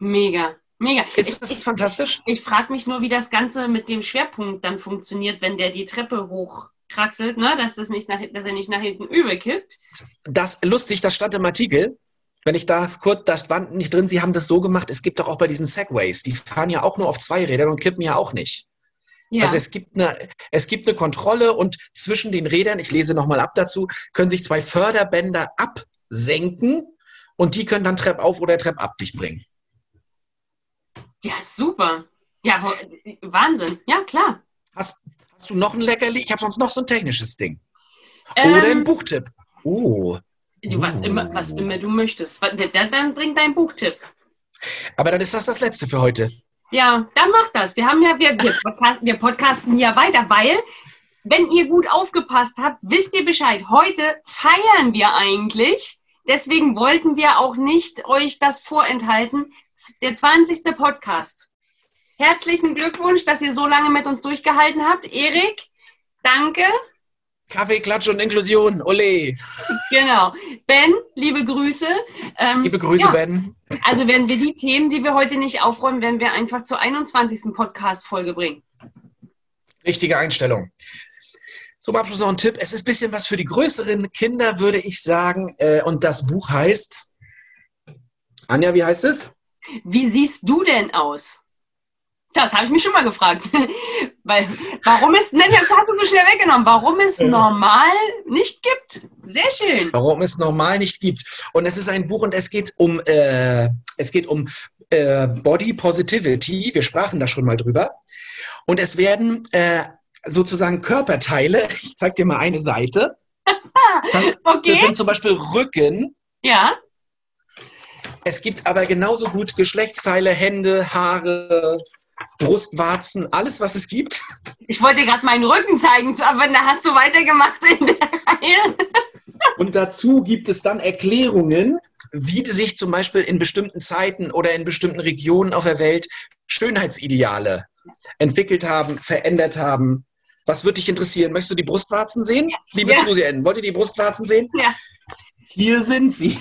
Mega, mega. Ist das fantastisch? Ich frage mich nur, wie das Ganze mit dem Schwerpunkt dann funktioniert, wenn der die Treppe hochkraxelt, ne? dass, das nicht nach, dass er nicht nach hinten überkippt. Das lustig, das stand im Artikel. Wenn ich das kurz, das stand nicht drin, sie haben das so gemacht, es gibt doch auch bei diesen Segways, die fahren ja auch nur auf zwei Rädern und kippen ja auch nicht. Ja. Also es gibt, eine, es gibt eine Kontrolle und zwischen den Rädern, ich lese nochmal ab dazu, können sich zwei Förderbänder absenken und die können dann Treppauf oder Treppab dich bringen. ja, super. Ja, wo, Wahnsinn. Ja, klar. Hast, hast du noch ein Leckerli? Ich habe sonst noch so ein technisches Ding. Ähm, Oder ein Buchtipp. Oh. Du, was, Uh. immer, was immer du möchtest. Dann, dann bring deinen Buchtipp. Aber dann ist das das Letzte für heute. Ja, dann mach das. Wir haben ja, wir, wir, podcasten, wir podcasten ja weiter, weil, wenn ihr gut aufgepasst habt, wisst ihr Bescheid. Heute feiern wir eigentlich. Deswegen wollten wir auch nicht euch das vorenthalten. Der 20. Podcast. Herzlichen Glückwunsch, dass ihr so lange mit uns durchgehalten habt. Erik, danke. Kaffee, Klatsch und Inklusion. Ole. Genau. Ben, liebe Grüße. Ähm, Liebe Grüße, ja. Ben. Also werden wir die Themen, die wir heute nicht aufräumen, werden wir einfach zur 21. Podcast-Folge bringen. Richtige Einstellung. Zum Abschluss noch ein Tipp. Es ist ein bisschen was für die größeren Kinder, würde ich sagen. Äh, Und das Buch heißt. Anja, wie heißt es? Wie siehst du denn aus? Das habe ich mich schon mal gefragt. Weil, warum es, nein, das hast du so schnell weggenommen, warum es normal nicht gibt. Sehr schön. Warum es normal nicht gibt. Und es ist ein Buch und es geht um, äh, es geht um äh, Body Positivity. Wir sprachen da schon mal drüber. Und es werden äh, sozusagen Körperteile, ich zeige dir mal eine Seite. Okay. Das sind zum Beispiel Rücken. Ja. Es gibt aber genauso gut Geschlechtsteile, Hände, Haare, Brustwarzen, alles, was es gibt. Ich wollte dir gerade meinen Rücken zeigen, aber da hast du weitergemacht in der Reihe. Und dazu gibt es dann Erklärungen, wie sich zum Beispiel in bestimmten Zeiten oder in bestimmten Regionen auf der Welt Schönheitsideale entwickelt haben, verändert haben. Was würde dich interessieren? Möchtest du die Brustwarzen sehen? Liebe Ja. ZuseherInnen, wollt ihr die Brustwarzen sehen? Ja. Hier sind sie.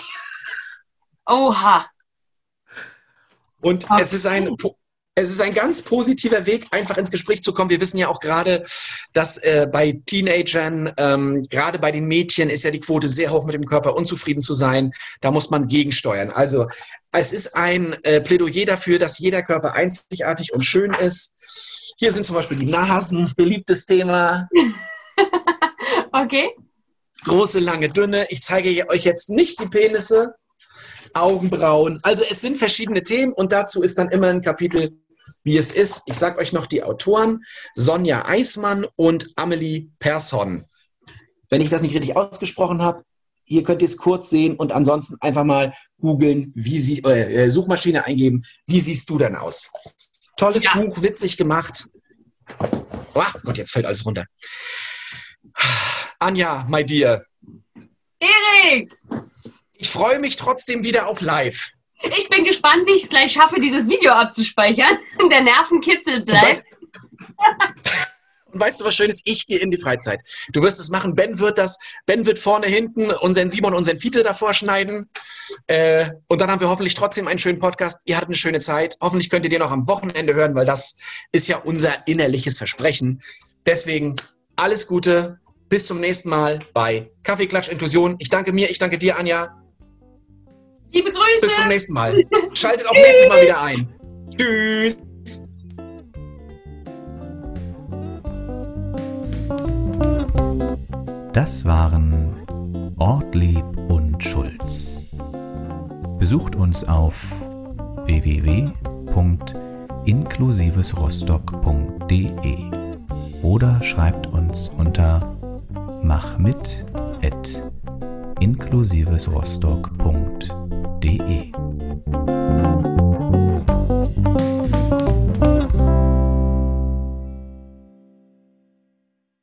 Oha. Und es ist ein es ist ein ganz positiver Weg, einfach ins Gespräch zu kommen. Wir wissen ja auch gerade, dass äh, bei Teenagern, ähm, gerade bei den Mädchen, ist ja die Quote sehr hoch mit dem Körper, unzufrieden zu sein. Da muss man gegensteuern. Also es ist ein äh, Plädoyer dafür, dass jeder Körper einzigartig und schön ist. Hier sind zum Beispiel die Nasen, beliebtes Thema. Okay. Große, lange, dünne. Ich zeige euch jetzt nicht die Penisse. Augenbrauen. Also es sind verschiedene Themen und dazu ist dann immer ein Kapitel, wie es ist. Ich sage euch noch die Autoren. Sonja Eismann und Amelie Persson. Wenn ich das nicht richtig ausgesprochen habe, hier könnt ihr es kurz sehen und ansonsten einfach mal googeln, wie sie, äh, Suchmaschine eingeben, wie siehst du denn aus? Tolles Ja. Buch, witzig gemacht. Oh Gott, jetzt fällt alles runter. Anja, my dear, Erik, ich freue mich trotzdem wieder auf live. Ich bin gespannt, wie ich es gleich schaffe, dieses Video abzuspeichern. Der Nervenkitzel Und bleibt. weißt, und weißt du, was schön ist? Ich gehe in die Freizeit. Du wirst es machen. Ben wird das, Ben wird vorne, hinten unseren Simon und unseren Fiete davor schneiden. Äh, und dann haben wir hoffentlich trotzdem einen schönen Podcast. Ihr hattet eine schöne Zeit. Hoffentlich könnt ihr den auch am Wochenende hören, weil das ist ja unser innerliches Versprechen. Deswegen alles Gute. Bis zum nächsten Mal bei Kaffeeklatsch Inklusion. Ich danke mir, ich danke dir, Anja. Liebe Bis zum Grüße. nächsten Mal. Schaltet auch nächstes Mal wieder ein. Tschüss. Das waren Ortlieb und Schulz. Besucht uns auf www.inklusivesrostock.de oder schreibt uns unter machmit@inklusivesrostock.de www.ftf.de.